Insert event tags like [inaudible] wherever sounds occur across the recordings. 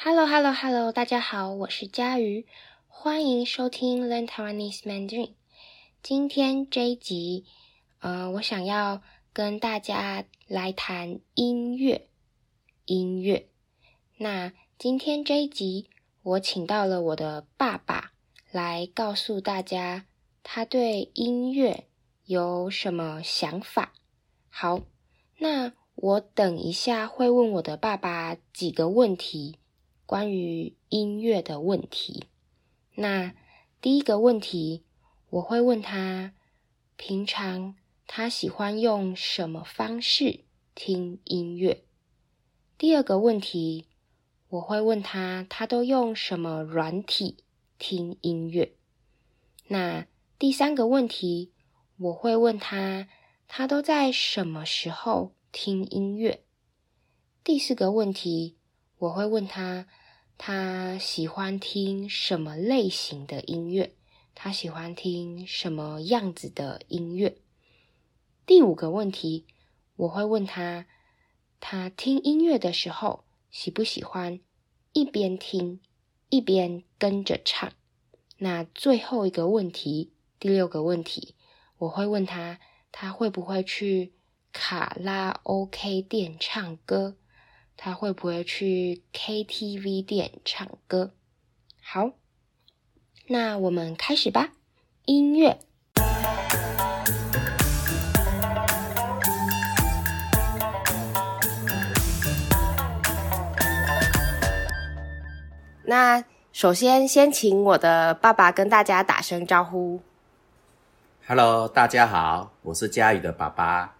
Hello，Hello，Hello，大家好，我是佳瑜，欢迎收听 Learn Taiwanese Mandarin。今天这一集，呃，我想要跟大家来谈音乐。音乐。那今天这一集，我请到了我的爸爸来告诉大家，他对音乐有什么想法。好，那我等一下会问我的爸爸几个问题。关于音乐的问题，那第一个问题，我会问他，平常他喜欢用什么方式听音乐？第二个问题，我会问他，他都用什么软体听音乐？那第三个问题，我会问他，他都在什么时候听音乐？第四个问题，我会问他。他喜欢听什么类型的音乐？他喜欢听什么样子的音乐？第五个问题，我会问他，他听音乐的时候喜不喜欢一边听一边跟着唱？那最后一个问题，第六个问题，我会问他，他会不会去卡拉 OK 店唱歌？他会不会去 KTV 店唱歌？好，那我们开始吧。音乐。那首先，先请我的爸爸跟大家打声招呼。Hello，大家好，我是佳宇的爸爸。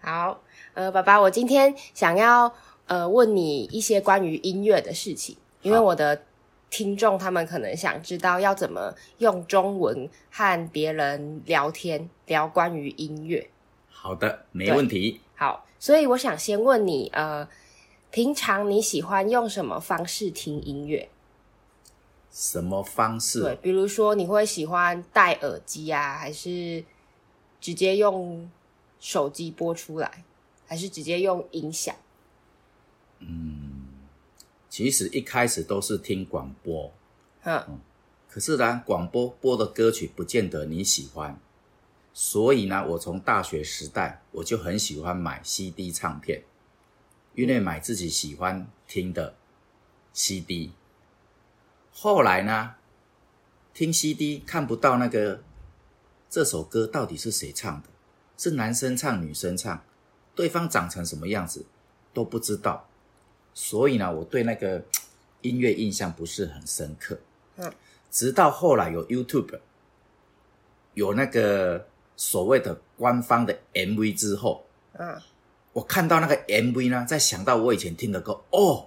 好，呃，爸爸，我今天想要。呃，问你一些关于音乐的事情，因为我的听众他们可能想知道要怎么用中文和别人聊天，聊关于音乐。好的，没问题。好，所以我想先问你，呃，平常你喜欢用什么方式听音乐？什么方式？对，比如说你会喜欢戴耳机啊，还是直接用手机播出来，还是直接用音响？嗯，其实一开始都是听广播，嗯，可是呢，广播播的歌曲不见得你喜欢，所以呢，我从大学时代我就很喜欢买 CD 唱片，因为买自己喜欢听的 CD。后来呢，听 CD 看不到那个这首歌到底是谁唱的，是男生唱女生唱，对方长成什么样子都不知道。所以呢，我对那个 [tsk] 音乐印象不是很深刻。嗯，直到后来有 YouTube，有那个所谓的官方的 MV 之后，嗯，我看到那个 MV 呢，再想到我以前听的歌，哦，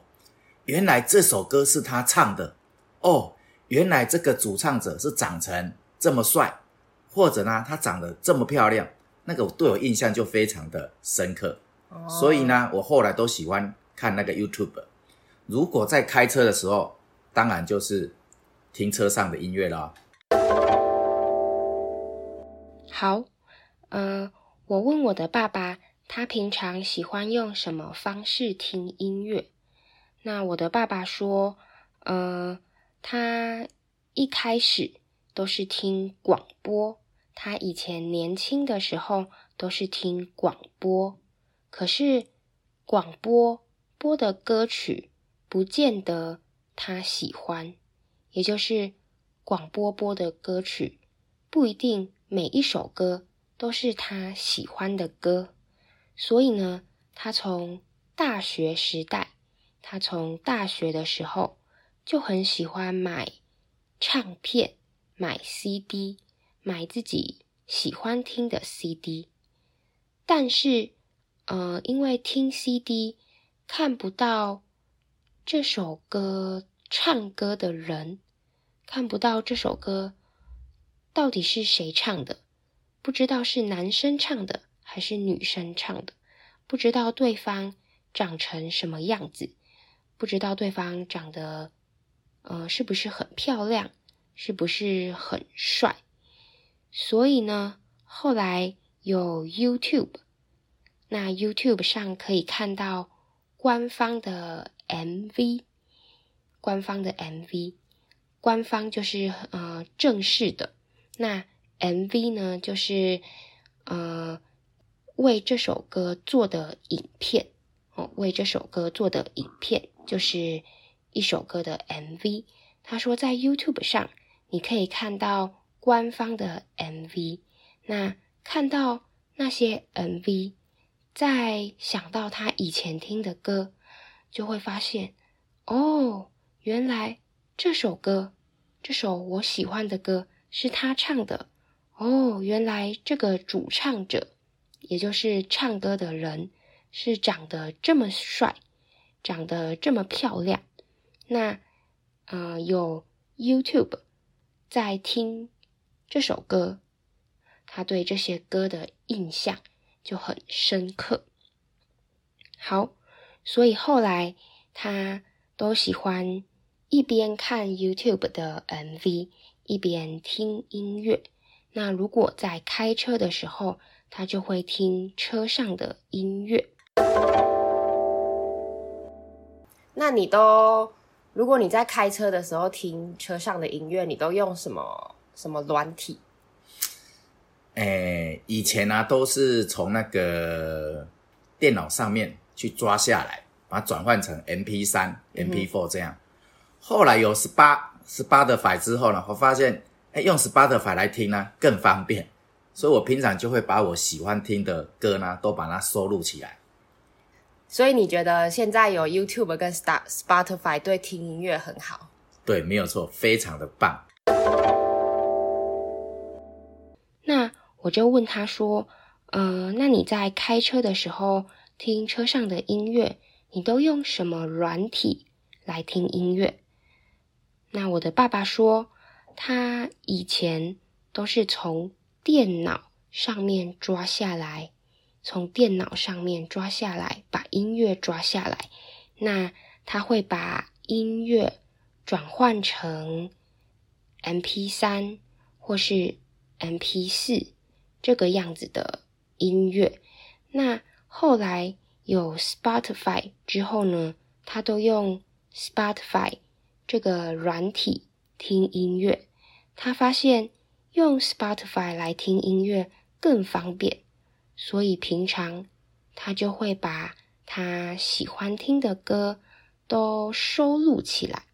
原来这首歌是他唱的，哦，原来这个主唱者是长成这么帅，或者呢，他长得这么漂亮，那个对我印象就非常的深刻。哦，所以呢，我后来都喜欢。看那个 YouTube，如果在开车的时候，当然就是听车上的音乐啦。好，嗯、呃，我问我的爸爸，他平常喜欢用什么方式听音乐？那我的爸爸说，呃，他一开始都是听广播，他以前年轻的时候都是听广播，可是广播。播的歌曲不见得他喜欢，也就是广播播的歌曲不一定每一首歌都是他喜欢的歌，所以呢，他从大学时代，他从大学的时候就很喜欢买唱片、买 CD、买自己喜欢听的 CD，但是，呃，因为听 CD。看不到这首歌唱歌的人，看不到这首歌到底是谁唱的，不知道是男生唱的还是女生唱的，不知道对方长成什么样子，不知道对方长得呃是不是很漂亮，是不是很帅。所以呢，后来有 YouTube，那 YouTube 上可以看到。官方的 MV，官方的 MV，官方就是呃正式的，那 MV 呢就是呃为这首歌做的影片哦，为这首歌做的影片就是一首歌的 MV。他说在 YouTube 上你可以看到官方的 MV，那看到那些 MV，再想到他以前听的歌，就会发现哦。原来这首歌，这首我喜欢的歌是他唱的哦。原来这个主唱者，也就是唱歌的人，是长得这么帅，长得这么漂亮。那，呃，有 YouTube 在听这首歌，他对这些歌的印象就很深刻。好，所以后来他都喜欢。一边看 YouTube 的 MV，一边听音乐。那如果在开车的时候，他就会听车上的音乐。那你都，如果你在开车的时候听车上的音乐，你都用什么什么软体？诶，以前呢、啊、都是从那个电脑上面去抓下来，把它转换成 MP 三、MP4 这样。嗯后来有 Spotify 之后呢，我发现，哎，用 Spotify 来听呢更方便，所以我平常就会把我喜欢听的歌呢，都把它收录起来。所以你觉得现在有 YouTube 跟 Spotify 对听音乐很好？对，没有错，非常的棒。我就问他说，呃，那你在开车的时候听车上的音乐，你都用什么软体来听音乐？那我的爸爸说，他以前都是从电脑上面抓下来，从电脑上面抓下来，把音乐抓下来。那他会把音乐转换成 M P 三或是 M P 四这个样子的音乐。那后来有 Spotify 之后呢，他都用 Spotify。这个软体听音乐，他发现用 Spotify 来听音乐更方便，所以平常他就会把他喜欢听的歌都收录起来。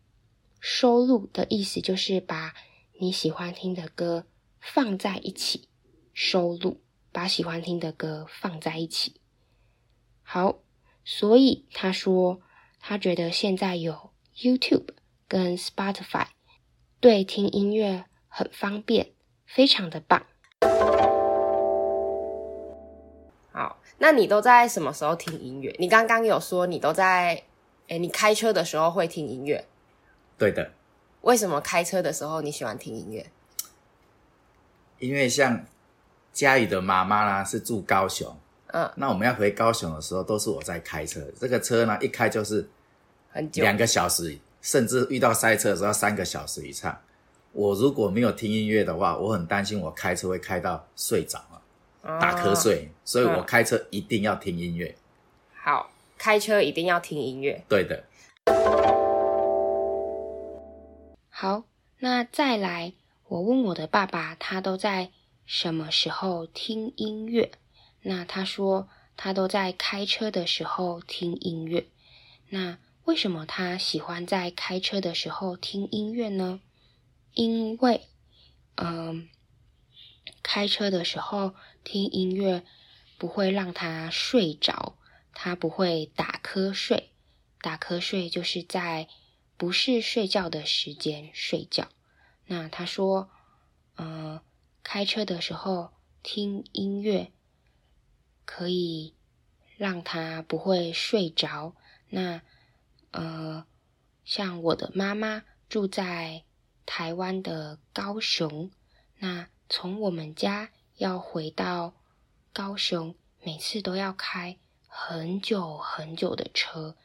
收录的意思就是把你喜欢听的歌放在一起，收录，把喜欢听的歌放在一起。好，所以他说他觉得现在有 YouTube。跟 Spotify 对听音乐很方便，非常的棒。好，那你都在什么时候听音乐？你刚刚有说你都在，诶，你开车的时候会听音乐？对的。为什么开车的时候你喜欢听音乐？因为像佳宇的妈妈呢是住高雄，嗯，那我们要回高雄的时候都是我在开车，这个车呢一开就是很久，两个小时。甚至遇到塞车的时候要三个小时以上。我如果没有听音乐的话，我很担心我开车会开到睡着了，哦、打瞌睡。所以我开车一定要听音乐。好，开车一定要听音乐。对的。好，那再来，我问我的爸爸，他都在什么时候听音乐？那他说他都在开车的时候听音乐。那为什么他喜欢在开车的时候听音乐呢？因为，嗯，开车的时候听音乐不会让他睡着，他不会打瞌睡。打瞌睡就是在不是睡觉的时间睡觉。那他说，嗯，开车的时候听音乐可以让他不会睡着。那呃，像我的妈妈住在台湾的高雄，那从我们家要回到高雄，每次都要开很久很久的车，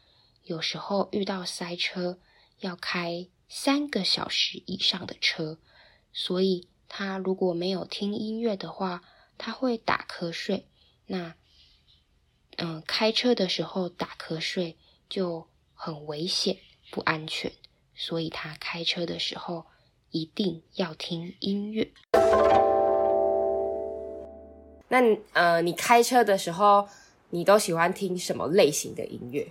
有时候遇到塞车要开三个小时以上的车，所以她如果没有听音乐的话，他会打瞌睡。那嗯、呃，开车的时候打瞌睡就。很危险，不安全，所以他开车的时候一定要听音乐。那呃，你开车的时候，你都喜欢听什么类型的音乐？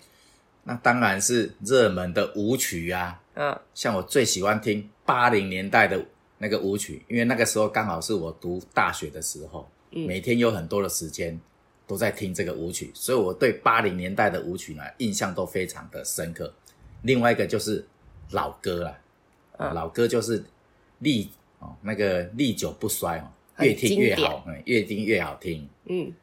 那当然是热门的舞曲啊。嗯，像我最喜欢听八零年代的那个舞曲，因为那个时候刚好是我读大学的时候，嗯，每天有很多的时间。都在听这个舞曲，所以我对八零年代的舞曲呢印象都非常的深刻。另外一个就是老歌啦，嗯、老歌就是历哦那个历久不衰哦，越听越好，嗯，越听越好听。嗯，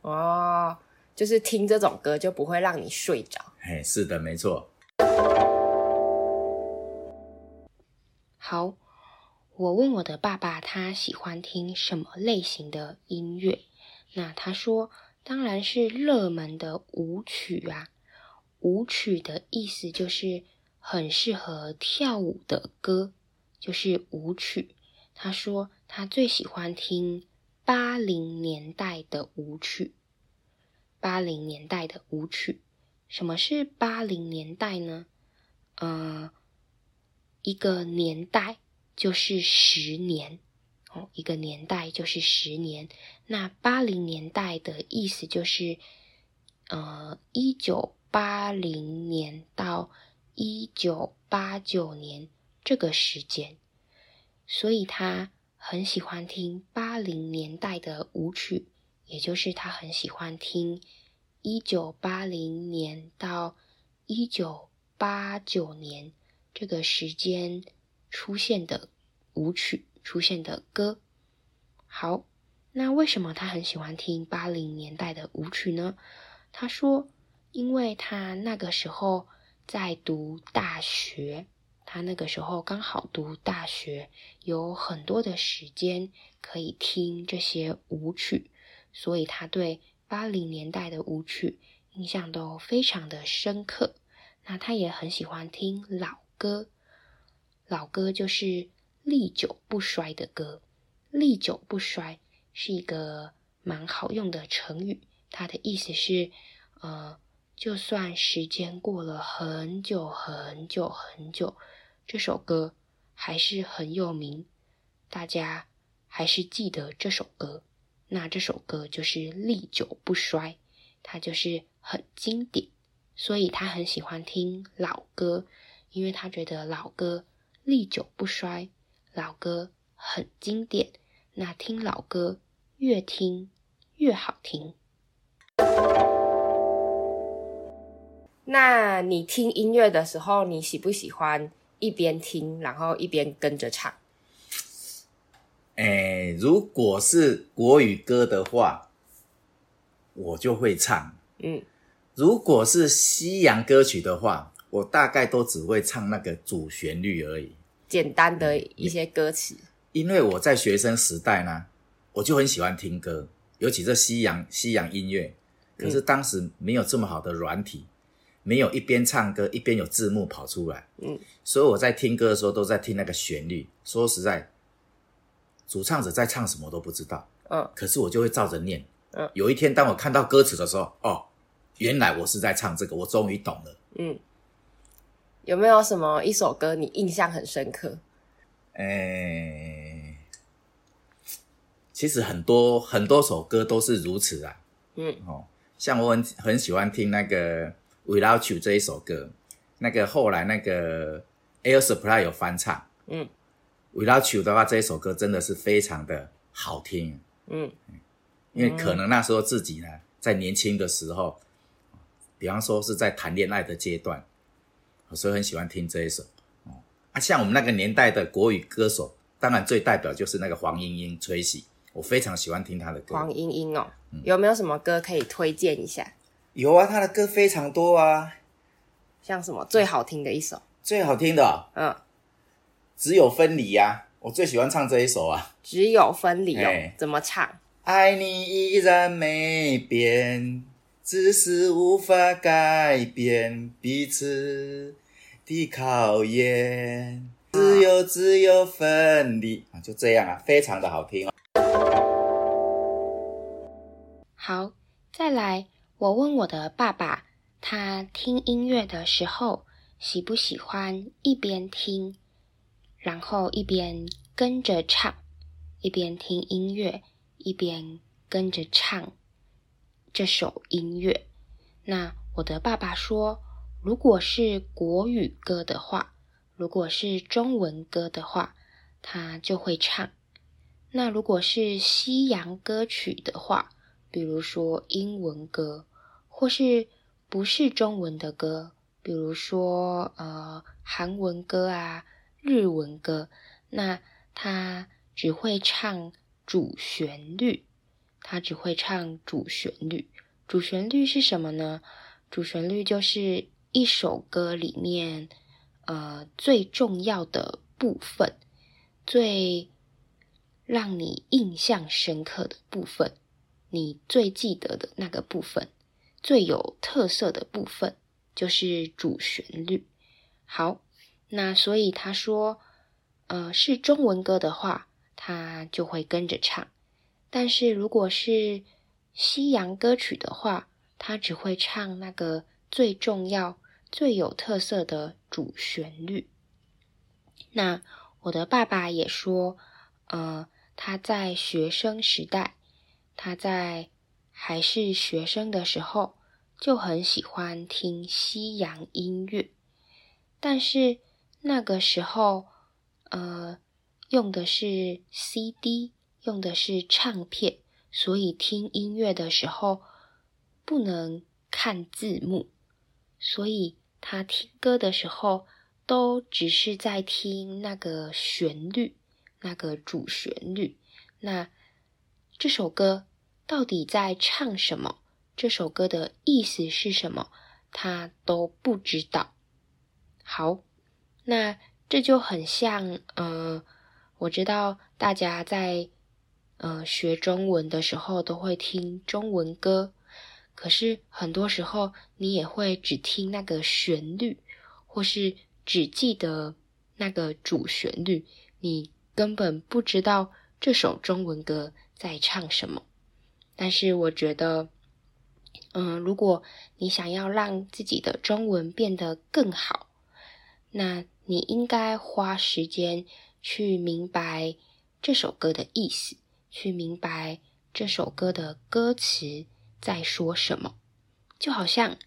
哦，就是听这种歌就不会让你睡着。嘿，是的，没错。好，我问我的爸爸，他喜欢听什么类型的音乐？那他说。当然是热门的舞曲啊！舞曲的意思就是很适合跳舞的歌，就是舞曲。他说他最喜欢听八零年代的舞曲。八零年代的舞曲，什么是八零年代呢？嗯、呃，一个年代就是十年。哦，一个年代就是十年。那八零年代的意思就是，呃，一九八零年到一九八九年这个时间。所以他很喜欢听八零年代的舞曲，也就是他很喜欢听一九八零年到一九八九年这个时间出现的舞曲。出现的歌，好，那为什么他很喜欢听八零年代的舞曲呢？他说，因为他那个时候在读大学，他那个时候刚好读大学，有很多的时间可以听这些舞曲，所以他对八零年代的舞曲印象都非常的深刻。那他也很喜欢听老歌，老歌就是。历久不衰的歌，历久不衰是一个蛮好用的成语。它的意思是，呃，就算时间过了很久很久很久，这首歌还是很有名，大家还是记得这首歌。那这首歌就是历久不衰，它就是很经典，所以他很喜欢听老歌，因为他觉得老歌历久不衰。老歌很经典，那听老歌越听越好听。那你听音乐的时候，你喜不喜欢一边听，然后一边跟着唱？诶，如果是国语歌的话，我就会唱。嗯，如果是西洋歌曲的话，我大概都只会唱那个主旋律而已。简单的一些歌词，因为我在学生时代呢，我就很喜欢听歌，尤其是西洋西洋音乐。可是当时没有这么好的软体，没有一边唱歌一边有字幕跑出来，嗯，所以我在听歌的时候都在听那个旋律。说实在，主唱者在唱什么都不知道，嗯，可是我就会照着念，嗯。有一天当我看到歌词的时候，哦，原来我是在唱这个，我终于懂了，嗯。有没有什么一首歌你印象很深刻？诶，其实很多很多首歌都是如此啊。嗯，哦，像我很很喜欢听那个《Without You》这一首歌，那个后来那个 Air Supply 有翻唱。嗯，《Without You》的话，这一首歌真的是非常的好听。嗯，因为可能那时候自己呢，在年轻的时候，比方说是在谈恋爱的阶段。所以很喜欢听这一首，啊，像我们那个年代的国语歌手，当然最代表就是那个黄莺莺 Tracy，我非常喜欢听他的歌。黄莺莺哦，有没有什么歌可以推荐一下？有啊，他的歌非常多啊，像什么最好听的一首？最好听的，哦，嗯，只有分离呀，啊，我最喜欢唱这一首啊。只有分离哦，欸，怎么唱？爱你依然没变，只是无法改变彼此。的考验，只有只有分离啊，就这样啊，非常的好听哦。好，再来，我问我的爸爸，他听音乐的时候喜不喜欢一边听，然后一边跟着唱，一边听音乐，一边跟着唱这首音乐？那我的爸爸说，如果是国语歌的话，如果是中文歌的话，他就会唱。那如果是西洋歌曲的话，比如说英文歌，或是不是中文的歌，比如说呃韩文歌啊、日文歌，那他只会唱主旋律，他只会唱主旋律。主旋律是什么呢？主旋律就是一首歌里面呃最重要的部分，最让你印象深刻的部分。你最记得的那个部分，最有特色的部分，就是主旋律。好，那所以他说，呃，是中文歌的话，他就会跟着唱；但是如果是西洋歌曲的话，他只会唱那个最重要、最有特色的主旋律。那我的爸爸也说，呃，他在学生时代。他在还是学生的时候就很喜欢听西洋音乐，但是那个时候，呃，用的是 CD，用的是唱片，所以听音乐的时候不能看字幕，所以他听歌的时候都只是在听那个旋律，那个主旋律，那。这首歌到底在唱什么？这首歌的意思是什么？他都不知道。好，那这就很像，呃，我知道大家在呃学中文的时候都会听中文歌，可是很多时候你也会只听那个旋律，或是只记得那个主旋律，你根本不知道这首中文歌在唱什么？但是我觉得，嗯，如果你想要让自己的中文变得更好，那你应该花时间去明白这首歌的意思，去明白这首歌的歌词在说什么。就好像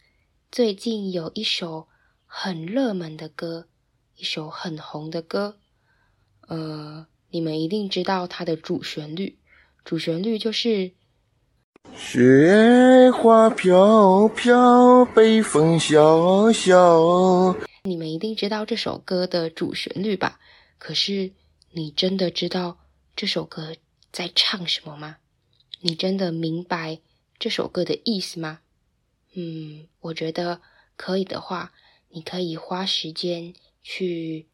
最近有一首很热门的歌，一首很红的歌，呃，你们一定知道它的主旋律。主旋律就是雪花飘飘，北风萧萧。你们一定知道这首歌的主旋律吧？可是你真的知道这首歌在唱什么吗？你真的明白这首歌的意思吗？嗯，我觉得可以的话，你可以花时间去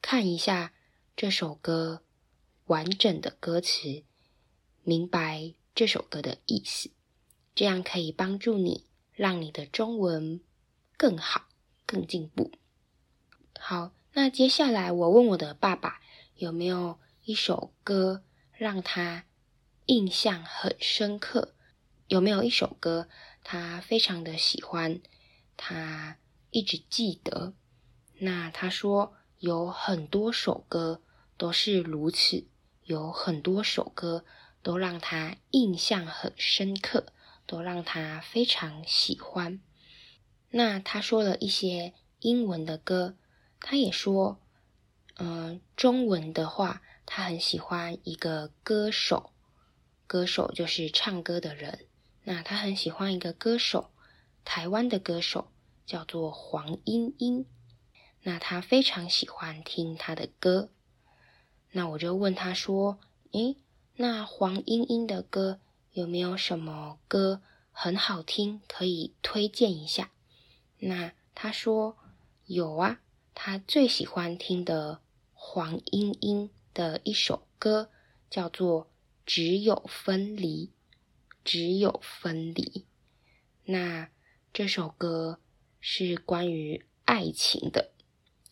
看一下这首歌完整的歌词。明白这首歌的意思，这样可以帮助你，让你的中文更好、更进步。好，那接下来我问我的爸爸，有没有一首歌让他印象很深刻？有没有一首歌他非常的喜欢，他一直记得？那他说有很多首歌都是如此，有很多首歌。都让他印象很深刻，都让他非常喜欢。那他说了一些英文的歌，他也说，嗯、中文的话，他很喜欢一个歌手，歌手就是唱歌的人。那他很喜欢一个歌手，台湾的歌手叫做黄莺莺。那他非常喜欢听他的歌。那我就问他说：“诶。”那黄莺莺的歌有没有什么歌很好听，可以推荐一下？那他说有啊，他最喜欢听的黄莺莺的一首歌叫做《只有分离》，只有分离。那这首歌是关于爱情的，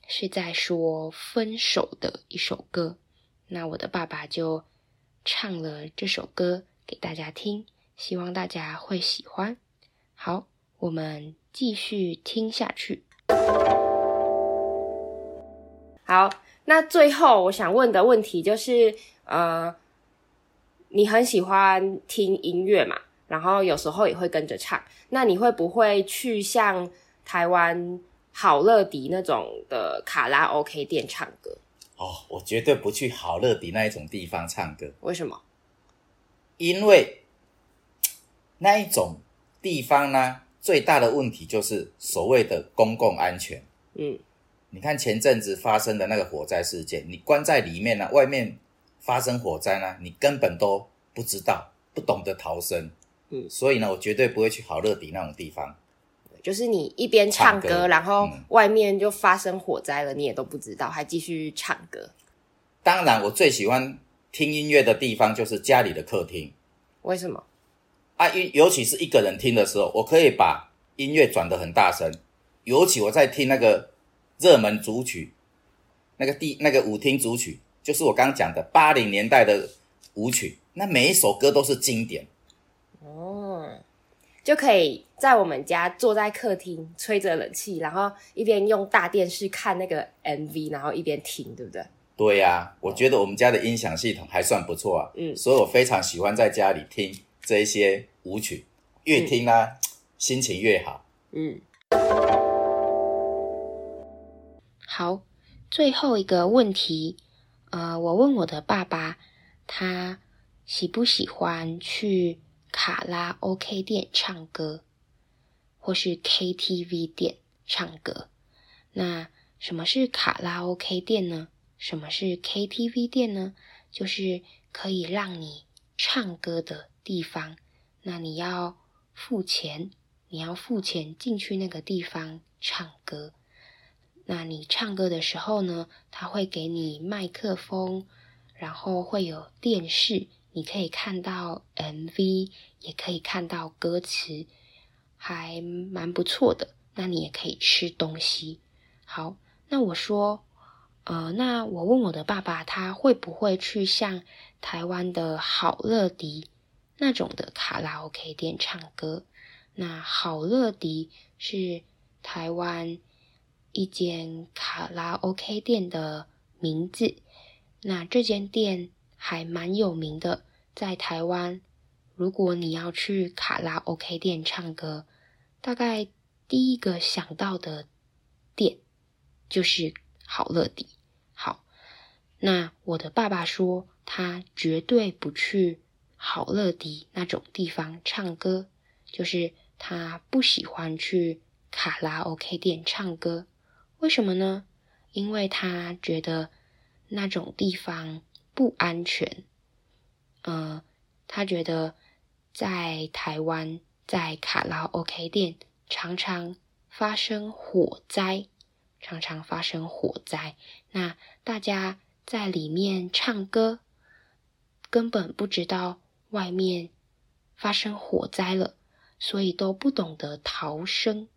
是在说分手的一首歌。那我的爸爸就。唱了这首歌给大家听，希望大家会喜欢。好，我们继续听下去。好，那最后我想问的问题就是，呃，你很喜欢听音乐嘛？然后有时候也会跟着唱，那你会不会去像台湾好乐迪那种的卡拉 OK 店唱歌？哦，我绝对不去好乐迪那一种地方唱歌。为什么？因为那一种地方呢，最大的问题就是所谓的公共安全。嗯，你看前阵子发生的那个火灾事件，你关在里面呢，外面发生火灾呢，你根本都不知道，不懂得逃生。嗯，所以呢，我绝对不会去好乐迪那种地方。就是你一边唱歌，唱歌然后外面就发生火灾了，嗯，你也都不知道，还继续唱歌。当然，我最喜欢听音乐的地方就是家里的客厅。为什么？啊，尤尤其是一个人听的时候，我可以把音乐转得很大声。尤其我在听那个热门组曲，那个第那个舞厅组曲，就是我刚刚讲的八零年代的舞曲，那每一首歌都是经典。哦，就可以在我们家坐在客厅吹着冷气，然后一边用大电视看那个 MV，然后一边听，对不对？对呀、啊，我觉得我们家的音响系统还算不错啊。嗯，所以我非常喜欢在家里听这一些舞曲，越听呢、啊嗯、心情越好。嗯，好，最后一个问题，呃，我问我的爸爸，他喜不喜欢去卡拉 OK 店唱歌，或是 KTV 店唱歌。那什么是卡拉 OK 店呢？什么是 KTV 店呢？就是可以让你唱歌的地方。那你要付钱，你要付钱进去那个地方唱歌。那你唱歌的时候呢，他会给你麦克风，然后会有电视。你可以看到 MV，也可以看到歌词，还蛮不错的。那你也可以吃东西。好，那我说，呃，那我问我的爸爸，他会不会去像台湾的好乐迪那种的卡拉 OK 店唱歌？那好乐迪是台湾一间卡拉 OK 店的名字。那这间店还蛮有名的。在台湾，如果你要去卡拉 OK 店唱歌，大概第一个想到的店就是好乐迪。好，那我的爸爸说，他绝对不去好乐迪那种地方唱歌，就是他不喜欢去卡拉 OK 店唱歌。为什么呢？因为他觉得那种地方不安全。呃，他觉得在台湾，在卡拉 OK 店常常发生火灾，常常发生火灾。那大家在里面唱歌，根本不知道外面发生火灾了，所以都不懂得逃生。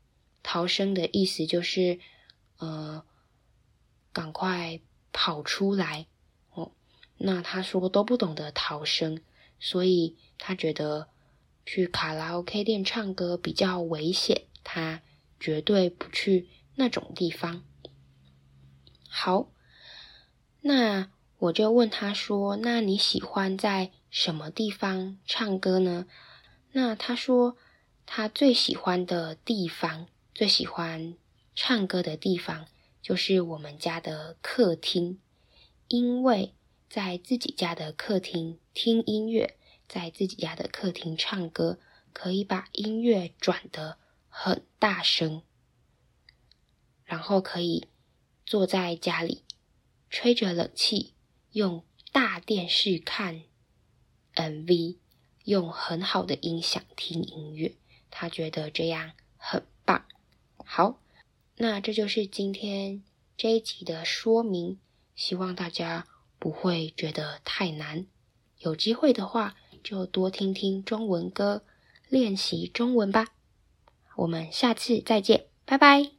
逃生的意思就是，呃，赶快跑出来。哦那他说都不懂得逃生，所以他觉得去卡拉 OK 店唱歌比较危险，他绝对不去那种地方。好，那我就问他说：“那你喜欢在什么地方唱歌呢？”那他说他最喜欢的地方，最喜欢唱歌的地方就是我们家的客厅，因为。在自己家的客厅听音乐，在自己家的客厅唱歌，可以把音乐转得很大声，然后可以坐在家里吹着冷气，用大电视看 MV，用很好的音响听音乐，他觉得这样很棒。好，那这就是今天这一集的说明，希望大家。不会觉得太难，有机会的话就多听听中文歌，练习中文吧。我们下次再见，拜拜。